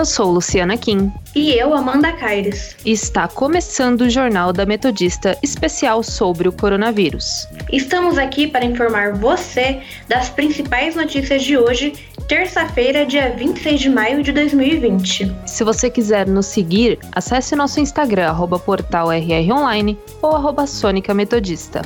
Eu sou Luciana Kim. E eu, Amanda Caires. Está começando o Jornal da Metodista especial sobre o coronavírus. Estamos aqui para informar você das principais notícias de hoje, terça-feira, dia 26 de maio de 2020. Se você quiser nos seguir, acesse nosso Instagram, arroba portal RR Online ou arroba Sônica Metodista.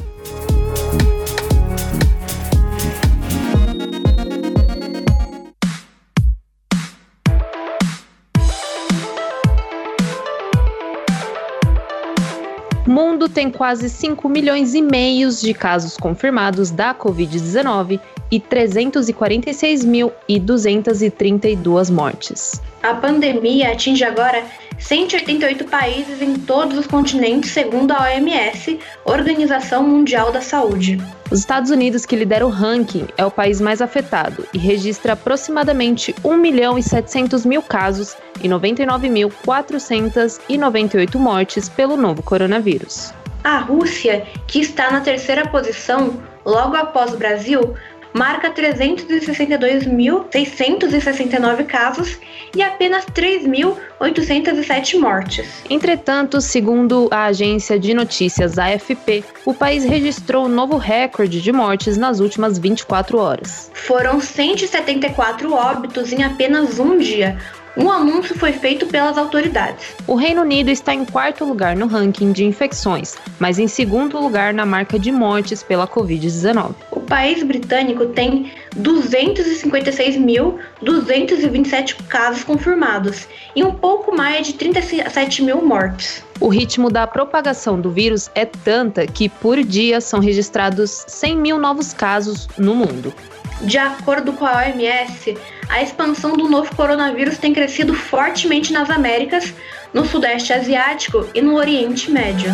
Tem quase 5 milhões e meio de casos confirmados da Covid-19 e 346.232 mortes. A pandemia atinge agora 188 países em todos os continentes, segundo a OMS, Organização Mundial da Saúde. Os Estados Unidos, que lidera o ranking, é o país mais afetado e registra aproximadamente 1 milhão e 700 mil casos e 99.498 mortes pelo novo coronavírus. A Rússia, que está na terceira posição, logo após o Brasil, marca 362.669 casos e apenas 3.807 mortes. Entretanto, segundo a agência de notícias AFP, o país registrou um novo recorde de mortes nas últimas 24 horas. Foram 174 óbitos em apenas um dia, um anúncio foi feito pelas autoridades. O Reino Unido está em quarto lugar no ranking de infecções, mas em segundo lugar na marca de mortes pela Covid-19. O país britânico tem 256.227 casos confirmados e um pouco mais de 37 mil mortes. O ritmo da propagação do vírus é tanta que por dia são registrados 100 mil novos casos no mundo. De acordo com a OMS, a expansão do novo coronavírus tem crescido fortemente nas Américas, no Sudeste Asiático e no Oriente Médio.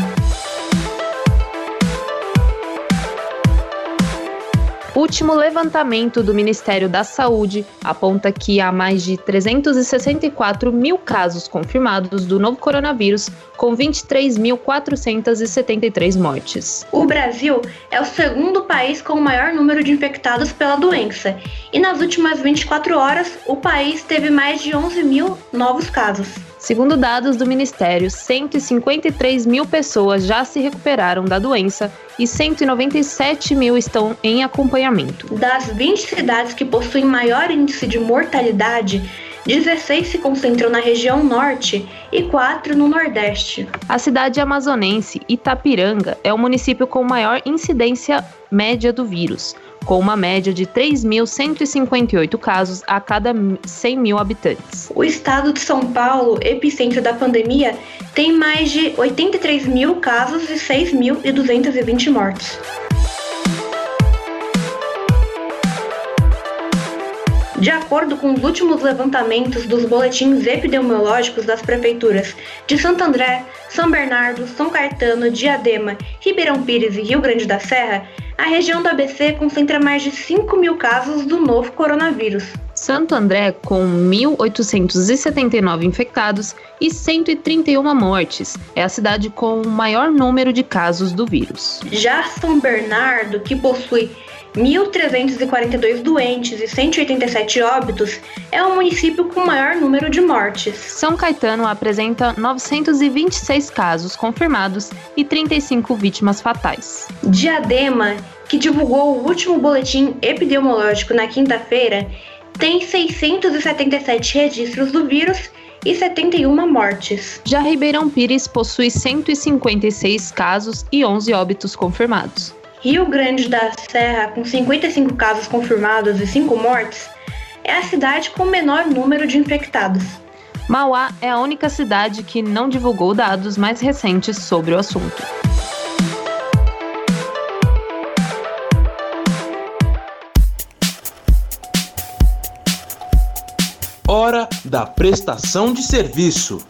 Último levantamento do Ministério da Saúde aponta que há mais de 364 mil casos confirmados do novo coronavírus, com 23.473 mortes. O Brasil é o segundo país com o maior número de infectados pela doença, e nas últimas 24 horas o país teve mais de 11 mil novos casos. Segundo dados do Ministério, 153 mil pessoas já se recuperaram da doença e 197 mil estão em acompanhamento. Das 20 cidades que possuem maior índice de mortalidade, 16 se concentram na região norte e 4 no nordeste. A cidade amazonense Itapiranga é o município com maior incidência média do vírus com uma média de 3.158 casos a cada 100 mil habitantes. O estado de São Paulo, epicentro da pandemia, tem mais de 83 mil casos e 6.220 mortes. De acordo com os últimos levantamentos dos boletins epidemiológicos das prefeituras de Santo André, São Bernardo, São Caetano, Diadema, Ribeirão Pires e Rio Grande da Serra, a região do ABC concentra mais de 5 mil casos do novo coronavírus. Santo André, com 1.879 infectados e 131 mortes, é a cidade com o maior número de casos do vírus. Já São Bernardo, que possui 1.342 doentes e 187 óbitos, é o município com maior número de mortes. São Caetano apresenta 926 casos confirmados e 35 vítimas fatais. Diadema, que divulgou o último boletim epidemiológico na quinta-feira, tem 677 registros do vírus e 71 mortes. Já Ribeirão Pires possui 156 casos e 11 óbitos confirmados. Rio Grande da Serra, com 55 casos confirmados e 5 mortes, é a cidade com o menor número de infectados. Mauá é a única cidade que não divulgou dados mais recentes sobre o assunto. Hora da prestação de serviço.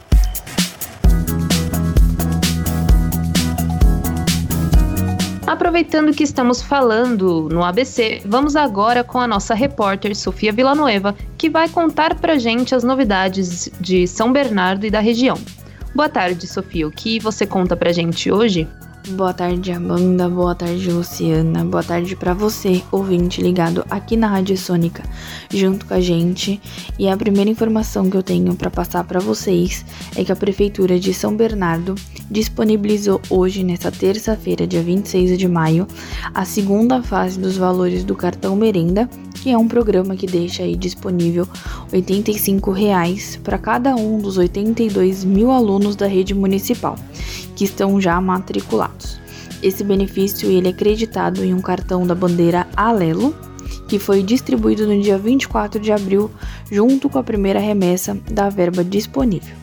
Aproveitando que estamos falando no ABC, vamos agora com a nossa repórter Sofia Villanueva, que vai contar pra gente as novidades de São Bernardo e da região. Boa tarde, Sofia. O que você conta pra gente hoje? Boa tarde, Amanda. Boa tarde, Luciana. Boa tarde para você, ouvinte ligado aqui na Rádio Sônica, junto com a gente. E a primeira informação que eu tenho para passar para vocês é que a prefeitura de São Bernardo disponibilizou hoje, nesta terça-feira, dia 26 de maio, a segunda fase dos valores do cartão Merenda, que é um programa que deixa aí disponível R$ 85 para cada um dos 82 mil alunos da rede municipal que estão já matriculados. Esse benefício ele é acreditado em um cartão da bandeira Alelo, que foi distribuído no dia 24 de abril, junto com a primeira remessa da verba disponível.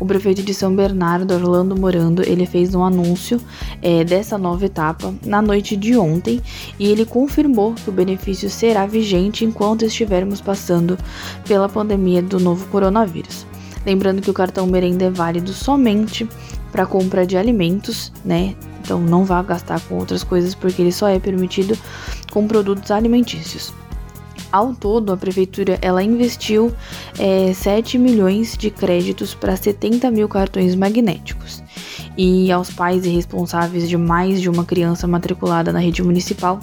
O prefeito de São Bernardo, Orlando Morando, ele fez um anúncio é, dessa nova etapa na noite de ontem e ele confirmou que o benefício será vigente enquanto estivermos passando pela pandemia do novo coronavírus. Lembrando que o cartão merenda é válido somente para compra de alimentos, né? Então não vá gastar com outras coisas porque ele só é permitido com produtos alimentícios. Ao todo, a prefeitura ela investiu é, 7 milhões de créditos para 70 mil cartões magnéticos. E aos pais e responsáveis de mais de uma criança matriculada na rede municipal,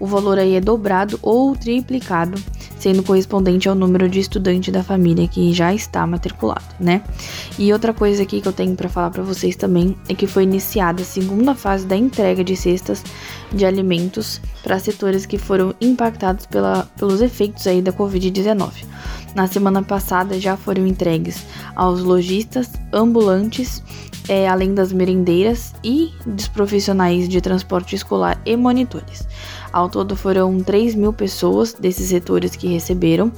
o valor aí é dobrado ou triplicado sendo correspondente ao número de estudante da família que já está matriculado, né? E outra coisa aqui que eu tenho para falar para vocês também é que foi iniciada a segunda fase da entrega de cestas de alimentos para setores que foram impactados pela, pelos efeitos aí da Covid-19. Na semana passada já foram entregues aos lojistas, ambulantes, é, além das merendeiras e dos profissionais de transporte escolar e monitores. Ao todo foram 3 mil pessoas desses setores que receberam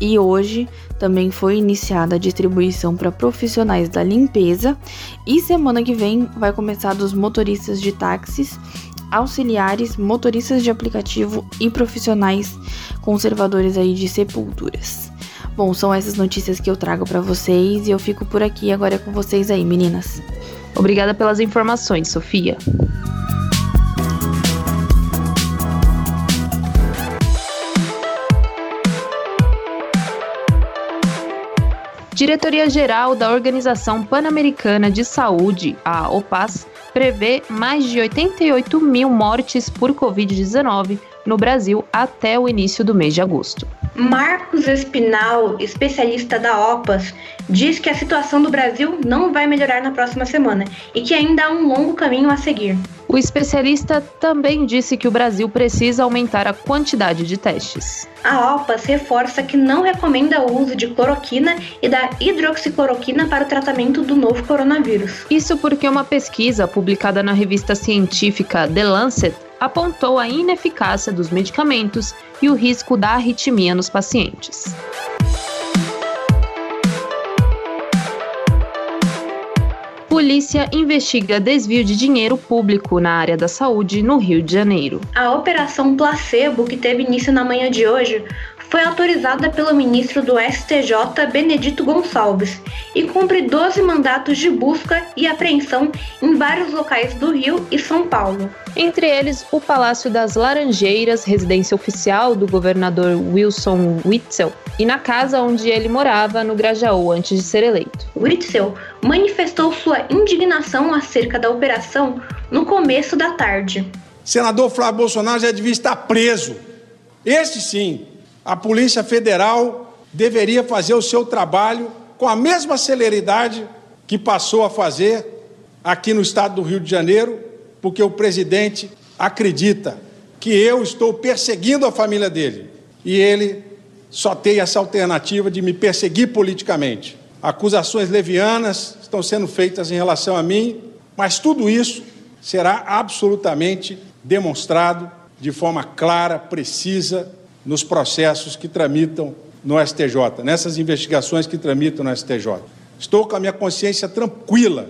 e hoje também foi iniciada a distribuição para profissionais da limpeza e semana que vem vai começar dos motoristas de táxis, auxiliares, motoristas de aplicativo e profissionais conservadores aí de sepulturas. Bom, são essas notícias que eu trago para vocês e eu fico por aqui agora com vocês aí, meninas. Obrigada pelas informações, Sofia. Diretoria-Geral da Organização Pan-Americana de Saúde, a OPAS, prevê mais de 88 mil mortes por Covid-19 no Brasil até o início do mês de agosto. Marcos Espinal, especialista da OPAS, diz que a situação do Brasil não vai melhorar na próxima semana e que ainda há um longo caminho a seguir. O especialista também disse que o Brasil precisa aumentar a quantidade de testes. A OPAS reforça que não recomenda o uso de cloroquina e da hidroxicloroquina para o tratamento do novo coronavírus. Isso porque uma pesquisa publicada na revista científica The Lancet apontou a ineficácia dos medicamentos e o risco da arritmia nos pacientes. Polícia investiga desvio de dinheiro público na área da saúde no Rio de Janeiro. A operação Placebo, que teve início na manhã de hoje, foi autorizada pelo ministro do STJ, Benedito Gonçalves, e cumpre 12 mandatos de busca e apreensão em vários locais do Rio e São Paulo. Entre eles, o Palácio das Laranjeiras, residência oficial do governador Wilson Witzel, e na casa onde ele morava, no Grajaú, antes de ser eleito. Witzel manifestou sua indignação acerca da operação no começo da tarde. Senador Flávio Bolsonaro já devia estar preso. Este sim a Polícia Federal deveria fazer o seu trabalho com a mesma celeridade que passou a fazer aqui no estado do Rio de Janeiro, porque o presidente acredita que eu estou perseguindo a família dele e ele só tem essa alternativa de me perseguir politicamente. Acusações levianas estão sendo feitas em relação a mim, mas tudo isso será absolutamente demonstrado de forma clara, precisa nos processos que tramitam no STJ, nessas investigações que tramitam no STJ. Estou com a minha consciência tranquila.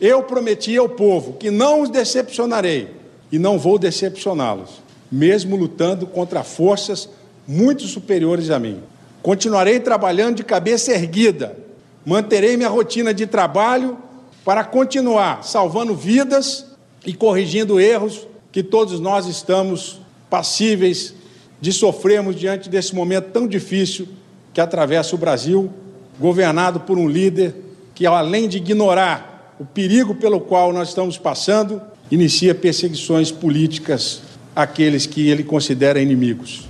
Eu prometi ao povo que não os decepcionarei e não vou decepcioná-los, mesmo lutando contra forças muito superiores a mim. Continuarei trabalhando de cabeça erguida, manterei minha rotina de trabalho para continuar salvando vidas e corrigindo erros que todos nós estamos passíveis de sofrermos diante desse momento tão difícil que atravessa o Brasil, governado por um líder que, além de ignorar o perigo pelo qual nós estamos passando, inicia perseguições políticas àqueles que ele considera inimigos.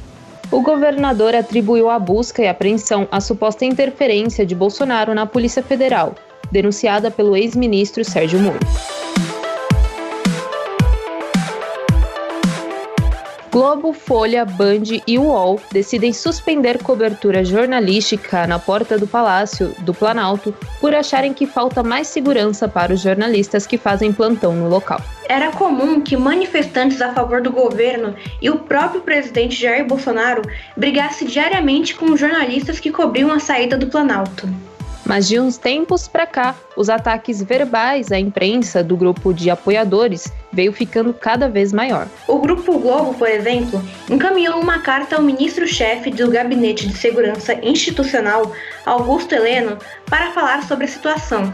O governador atribuiu a busca e apreensão à suposta interferência de Bolsonaro na Polícia Federal, denunciada pelo ex-ministro Sérgio Moro. Globo, Folha, Band e UOL decidem suspender cobertura jornalística na porta do Palácio do Planalto por acharem que falta mais segurança para os jornalistas que fazem plantão no local. Era comum que manifestantes a favor do governo e o próprio presidente Jair Bolsonaro brigassem diariamente com jornalistas que cobriam a saída do Planalto. Mas de uns tempos para cá, os ataques verbais à imprensa do grupo de apoiadores veio ficando cada vez maior. O Grupo Globo, por exemplo, encaminhou uma carta ao ministro-chefe do Gabinete de Segurança Institucional, Augusto Heleno, para falar sobre a situação.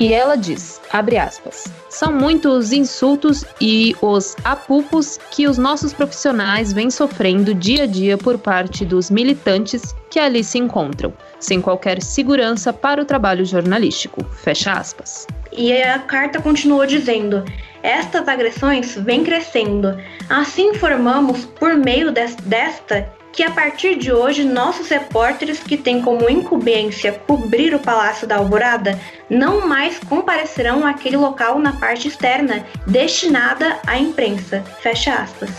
E ela diz, abre aspas, são muitos insultos e os apupos que os nossos profissionais vêm sofrendo dia a dia por parte dos militantes que ali se encontram, sem qualquer segurança para o trabalho jornalístico. Fecha aspas. E a carta continuou dizendo: estas agressões vêm crescendo. Assim informamos, por meio desta, que a partir de hoje nossos repórteres que têm como incumbência cobrir o Palácio da Alvorada não mais comparecerão àquele local na parte externa destinada à imprensa. Fecha aspas.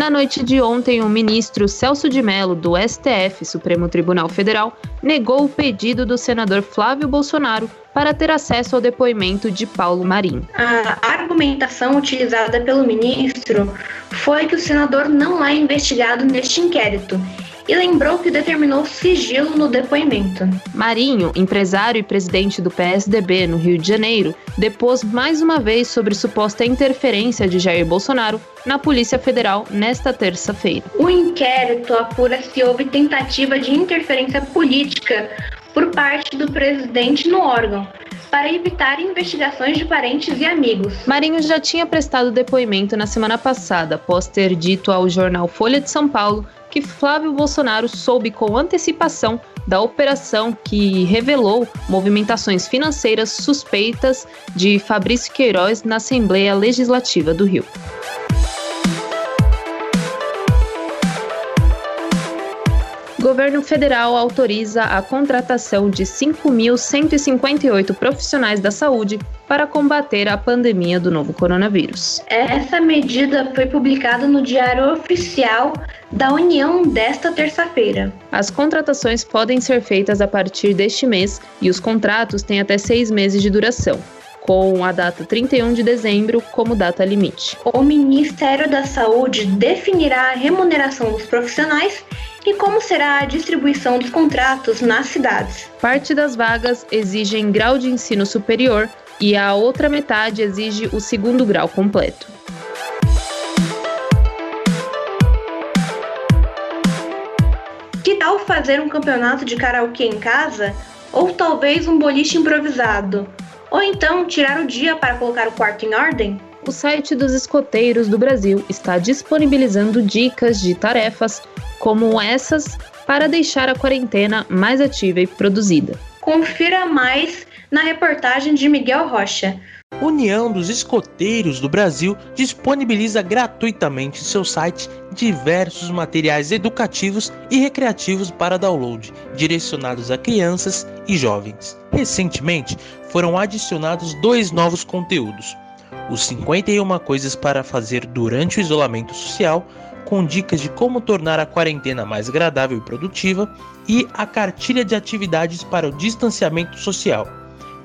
Na noite de ontem, o ministro Celso de Mello, do STF, Supremo Tribunal Federal, negou o pedido do senador Flávio Bolsonaro para ter acesso ao depoimento de Paulo Marinho. A argumentação utilizada pelo ministro foi que o senador não é investigado neste inquérito e lembrou que determinou sigilo no depoimento. Marinho, empresário e presidente do PSDB no Rio de Janeiro, depôs mais uma vez sobre suposta interferência de Jair Bolsonaro na Polícia Federal nesta terça-feira. O inquérito apura se houve tentativa de interferência política por parte do presidente no órgão, para evitar investigações de parentes e amigos. Marinho já tinha prestado depoimento na semana passada, após ter dito ao jornal Folha de São Paulo que Flávio Bolsonaro soube com antecipação da operação que revelou movimentações financeiras suspeitas de Fabrício Queiroz na Assembleia Legislativa do Rio. Governo federal autoriza a contratação de 5.158 profissionais da saúde para combater a pandemia do novo coronavírus. Essa medida foi publicada no Diário Oficial da União desta terça-feira. As contratações podem ser feitas a partir deste mês e os contratos têm até seis meses de duração com a data 31 de dezembro como data limite. O Ministério da Saúde definirá a remuneração dos profissionais e como será a distribuição dos contratos nas cidades. Parte das vagas exigem grau de ensino superior e a outra metade exige o segundo grau completo. Que tal fazer um campeonato de karaokê em casa? Ou talvez um boliche improvisado? Ou então tirar o dia para colocar o quarto em ordem? O site dos escoteiros do Brasil está disponibilizando dicas de tarefas como essas para deixar a quarentena mais ativa e produzida. Confira mais na reportagem de Miguel Rocha. União dos Escoteiros do Brasil disponibiliza gratuitamente em seu site diversos materiais educativos e recreativos para download, direcionados a crianças e jovens. Recentemente, foram adicionados dois novos conteúdos: os 51 coisas para fazer durante o isolamento social com dicas de como tornar a quarentena mais agradável e produtiva, e a cartilha de atividades para o distanciamento social,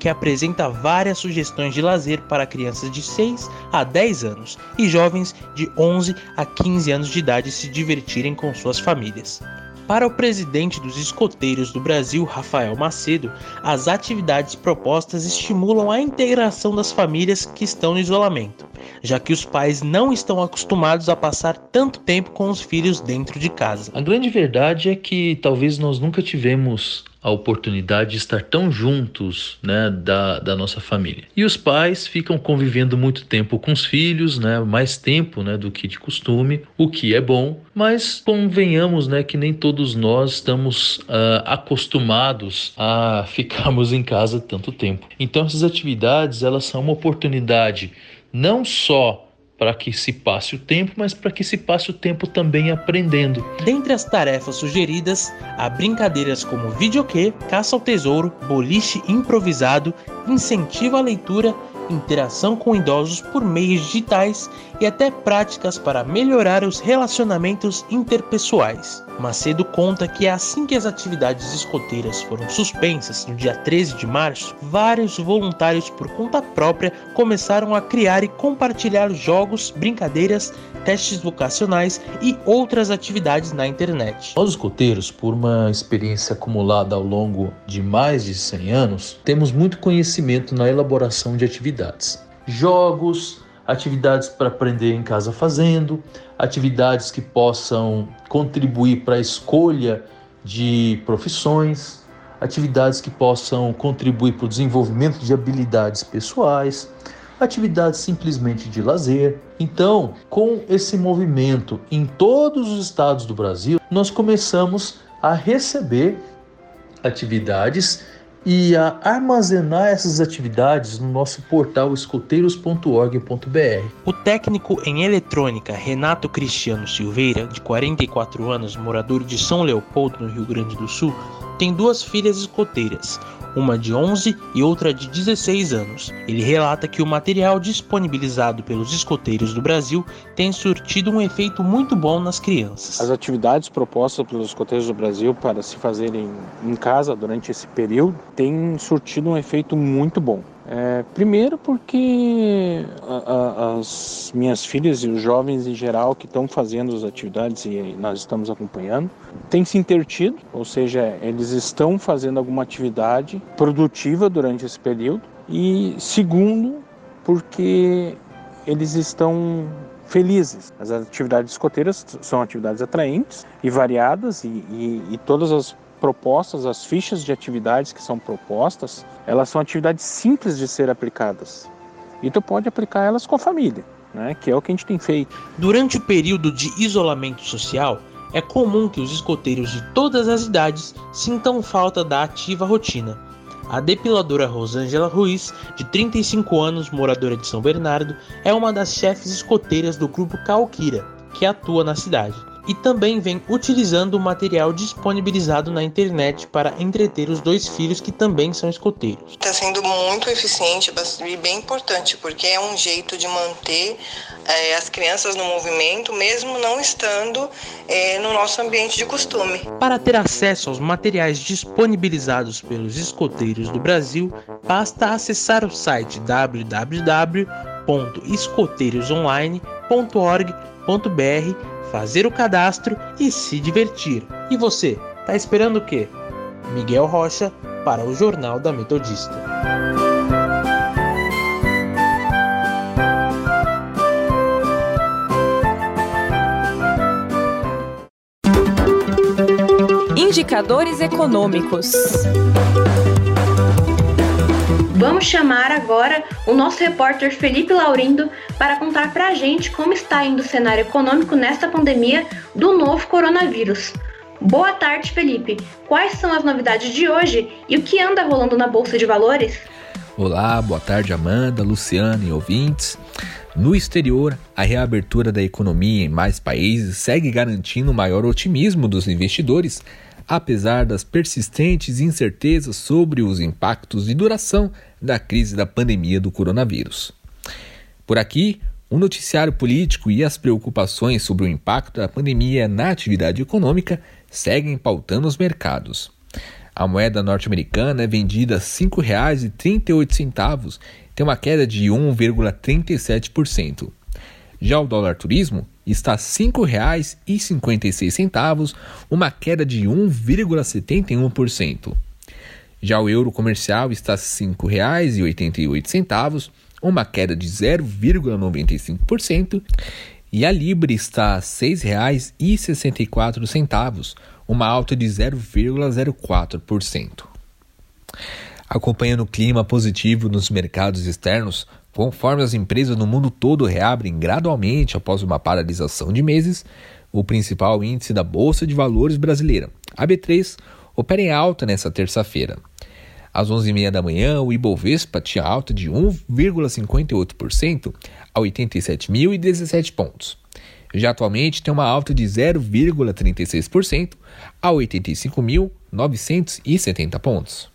que apresenta várias sugestões de lazer para crianças de 6 a 10 anos e jovens de 11 a 15 anos de idade se divertirem com suas famílias. Para o presidente dos escoteiros do Brasil, Rafael Macedo, as atividades propostas estimulam a integração das famílias que estão no isolamento já que os pais não estão acostumados a passar tanto tempo com os filhos dentro de casa. A grande verdade é que talvez nós nunca tivemos a oportunidade de estar tão juntos né, da, da nossa família. E os pais ficam convivendo muito tempo com os filhos, né, mais tempo né, do que de costume, o que é bom, mas convenhamos né, que nem todos nós estamos uh, acostumados a ficarmos em casa tanto tempo. Então essas atividades elas são uma oportunidade não só para que se passe o tempo, mas para que se passe o tempo também aprendendo. Dentre as tarefas sugeridas, há brincadeiras como videokê, caça ao tesouro, boliche improvisado, incentivo à leitura interação com idosos por meios digitais e até práticas para melhorar os relacionamentos interpessoais. Macedo conta que assim que as atividades escoteiras foram suspensas no dia 13 de março, vários voluntários por conta própria começaram a criar e compartilhar jogos, brincadeiras, testes vocacionais e outras atividades na internet. Nós escoteiros, por uma experiência acumulada ao longo de mais de 100 anos, temos muito conhecimento na elaboração de atividades. Jogos, atividades para aprender em casa fazendo, atividades que possam contribuir para a escolha de profissões, atividades que possam contribuir para o desenvolvimento de habilidades pessoais, atividades simplesmente de lazer. Então, com esse movimento em todos os estados do Brasil, nós começamos a receber atividades e a armazenar essas atividades no nosso portal escoteiros.org.br. O técnico em eletrônica Renato Cristiano Silveira, de 44 anos, morador de São Leopoldo, no Rio Grande do Sul, tem duas filhas escoteiras, uma de 11 e outra de 16 anos. Ele relata que o material disponibilizado pelos escoteiros do Brasil tem surtido um efeito muito bom nas crianças. As atividades propostas pelos escoteiros do Brasil para se fazerem em casa durante esse período têm surtido um efeito muito bom. É, primeiro porque a, a, as minhas filhas e os jovens em geral que estão fazendo as atividades e nós estamos acompanhando têm se intertido, ou seja, eles estão fazendo alguma atividade produtiva durante esse período. E segundo, porque eles estão felizes. As atividades escoteiras são atividades atraentes e variadas e, e, e todas as propostas, as fichas de atividades que são propostas, elas são atividades simples de ser aplicadas. E tu pode aplicar elas com a família, né? que é o que a gente tem feito. Durante o período de isolamento social, é comum que os escoteiros de todas as idades sintam falta da ativa rotina. A depiladora Rosângela Ruiz, de 35 anos, moradora de São Bernardo, é uma das chefes escoteiras do grupo Calquira, que atua na cidade e também vem utilizando o material disponibilizado na internet para entreter os dois filhos que também são escoteiros. Está sendo muito eficiente e bem importante, porque é um jeito de manter é, as crianças no movimento, mesmo não estando é, no nosso ambiente de costume. Para ter acesso aos materiais disponibilizados pelos escoteiros do Brasil, basta acessar o site www.escoteirosonline.org.br fazer o cadastro e se divertir. E você, tá esperando o quê? Miguel Rocha para o Jornal da Metodista. Indicadores econômicos. Vamos chamar agora o nosso repórter Felipe Laurindo para contar para a gente como está indo o cenário econômico nesta pandemia do novo coronavírus. Boa tarde, Felipe. Quais são as novidades de hoje e o que anda rolando na Bolsa de Valores? Olá, boa tarde, Amanda, Luciana e ouvintes. No exterior, a reabertura da economia em mais países segue garantindo maior otimismo dos investidores apesar das persistentes incertezas sobre os impactos de duração da crise da pandemia do coronavírus. Por aqui, o noticiário político e as preocupações sobre o impacto da pandemia na atividade econômica seguem pautando os mercados. A moeda norte-americana é vendida a R$ 5,38, tem uma queda de 1,37%. Já o dólar turismo está R$ 5,56, uma queda de 1,71%. Já o euro comercial está R$ 5,88, uma queda de 0,95%, e a Libra está a R$ 6,64, uma alta de 0,04%. Acompanhando o clima positivo nos mercados externos, conforme as empresas no mundo todo reabrem gradualmente após uma paralisação de meses, o principal índice da Bolsa de Valores brasileira, a B3, opera em alta nesta terça-feira. Às 11h30 da manhã, o Ibovespa tinha alta de 1,58% a 87.017 pontos. Já atualmente tem uma alta de 0,36% a 85.970 pontos.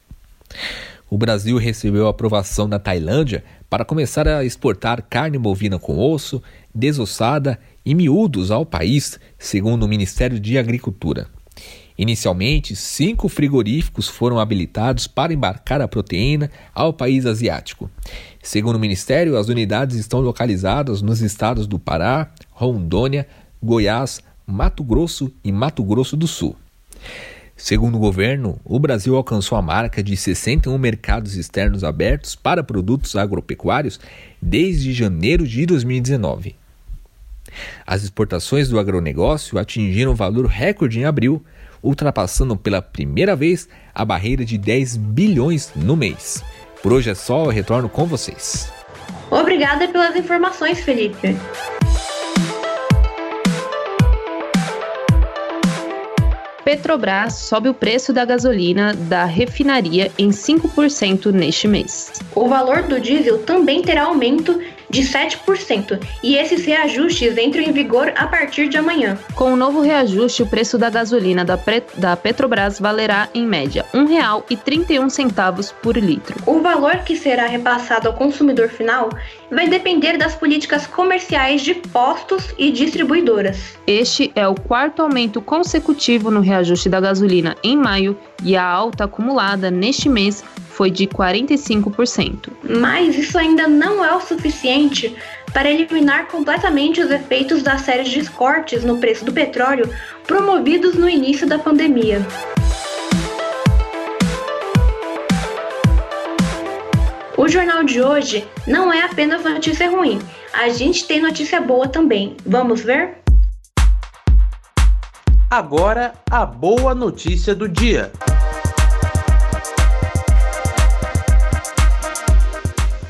O Brasil recebeu a aprovação da Tailândia para começar a exportar carne bovina com osso, desossada e miúdos ao país, segundo o Ministério de Agricultura. Inicialmente, cinco frigoríficos foram habilitados para embarcar a proteína ao país asiático. Segundo o Ministério, as unidades estão localizadas nos estados do Pará, Rondônia, Goiás, Mato Grosso e Mato Grosso do Sul. Segundo o governo, o Brasil alcançou a marca de 61 mercados externos abertos para produtos agropecuários desde janeiro de 2019. As exportações do agronegócio atingiram valor recorde em abril, ultrapassando pela primeira vez a barreira de 10 bilhões no mês. Por hoje é só, eu retorno com vocês. Obrigada pelas informações, Felipe. Petrobras sobe o preço da gasolina da refinaria em 5% neste mês. O valor do diesel também terá aumento de 7%, e esses reajustes entram em vigor a partir de amanhã. Com o novo reajuste, o preço da gasolina da, da Petrobras valerá, em média, R$ 1,31 por litro. O valor que será repassado ao consumidor final vai depender das políticas comerciais de postos e distribuidoras. Este é o quarto aumento consecutivo no reajuste da gasolina em maio e a alta acumulada neste mês foi de 45%. Mas isso ainda não é o suficiente para eliminar completamente os efeitos das séries de cortes no preço do petróleo promovidos no início da pandemia. O jornal de hoje não é apenas notícia ruim, a gente tem notícia boa também. Vamos ver? Agora, a boa notícia do dia.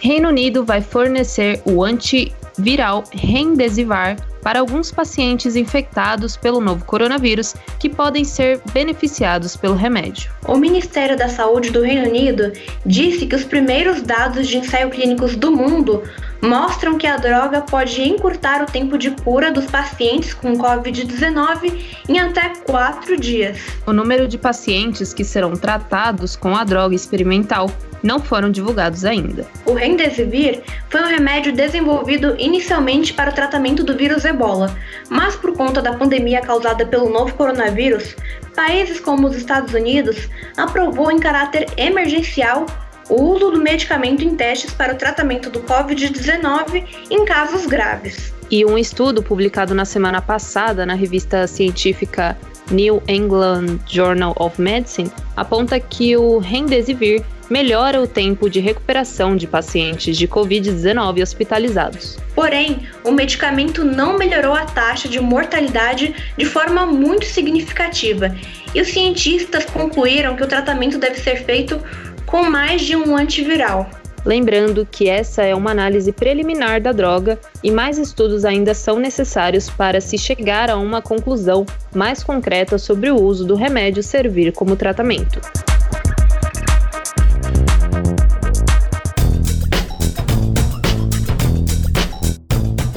Reino Unido vai fornecer o antiviral Remdesivir para alguns pacientes infectados pelo novo coronavírus que podem ser beneficiados pelo remédio. O Ministério da Saúde do Reino Unido disse que os primeiros dados de ensaio clínicos do mundo mostram que a droga pode encurtar o tempo de cura dos pacientes com Covid-19 em até quatro dias. O número de pacientes que serão tratados com a droga experimental não foram divulgados ainda. O Remdesivir foi um remédio desenvolvido inicialmente para o tratamento do vírus Ebola, mas por conta da pandemia causada pelo novo coronavírus, países como os Estados Unidos aprovou em caráter emergencial o uso do medicamento em testes para o tratamento do Covid-19 em casos graves. E um estudo publicado na semana passada na revista científica New England Journal of Medicine aponta que o Remdesivir melhora o tempo de recuperação de pacientes de Covid-19 hospitalizados. Porém, o medicamento não melhorou a taxa de mortalidade de forma muito significativa, e os cientistas concluíram que o tratamento deve ser feito com mais de um antiviral. Lembrando que essa é uma análise preliminar da droga e mais estudos ainda são necessários para se chegar a uma conclusão mais concreta sobre o uso do remédio servir como tratamento.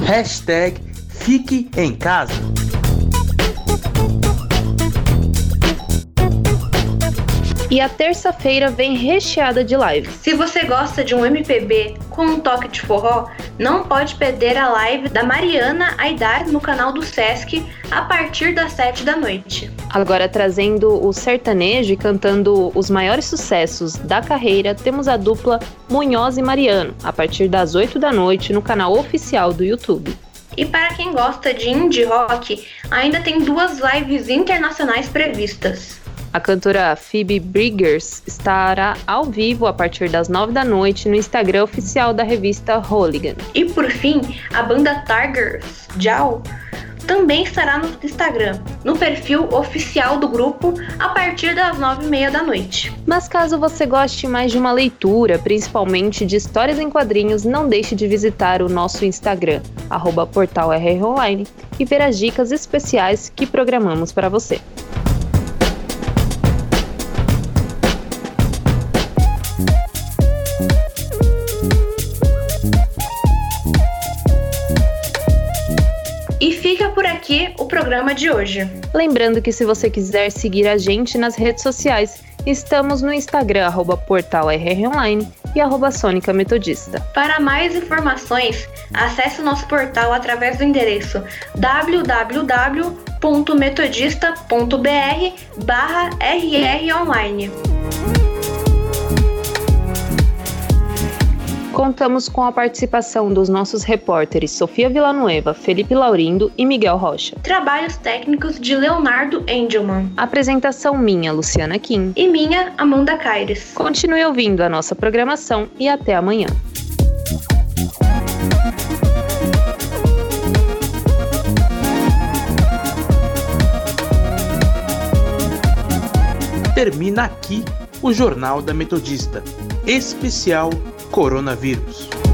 Hashtag Fique em Casa. E a terça-feira vem recheada de lives. Se você gosta de um MPB com um toque de forró, não pode perder a live da Mariana Aidar no canal do Sesc a partir das 7 da noite. Agora trazendo o sertanejo e cantando os maiores sucessos da carreira, temos a dupla Munhoz e Mariano, a partir das 8 da noite no canal oficial do YouTube. E para quem gosta de indie rock, ainda tem duas lives internacionais previstas. A cantora Phoebe Bridgers estará ao vivo a partir das 9 da noite no Instagram oficial da revista Hooligan. E por fim, a banda Tigers Jow também estará no Instagram, no perfil oficial do grupo, a partir das 9h30 da noite. Mas caso você goste mais de uma leitura, principalmente de histórias em quadrinhos, não deixe de visitar o nosso Instagram, portalrronline, e ver as dicas especiais que programamos para você. Aqui o programa de hoje. Lembrando que se você quiser seguir a gente nas redes sociais, estamos no Instagram, arroba portalrronline e arroba Sônica Metodista. Para mais informações, acesse o nosso portal através do endereço www.metodista.br barra rronline. Contamos com a participação dos nossos repórteres Sofia Villanueva, Felipe Laurindo e Miguel Rocha. Trabalhos técnicos de Leonardo Engelman. Apresentação minha, Luciana Kim. E minha, Amanda Caires. Continue ouvindo a nossa programação e até amanhã. Termina aqui o Jornal da Metodista, especial coronavírus.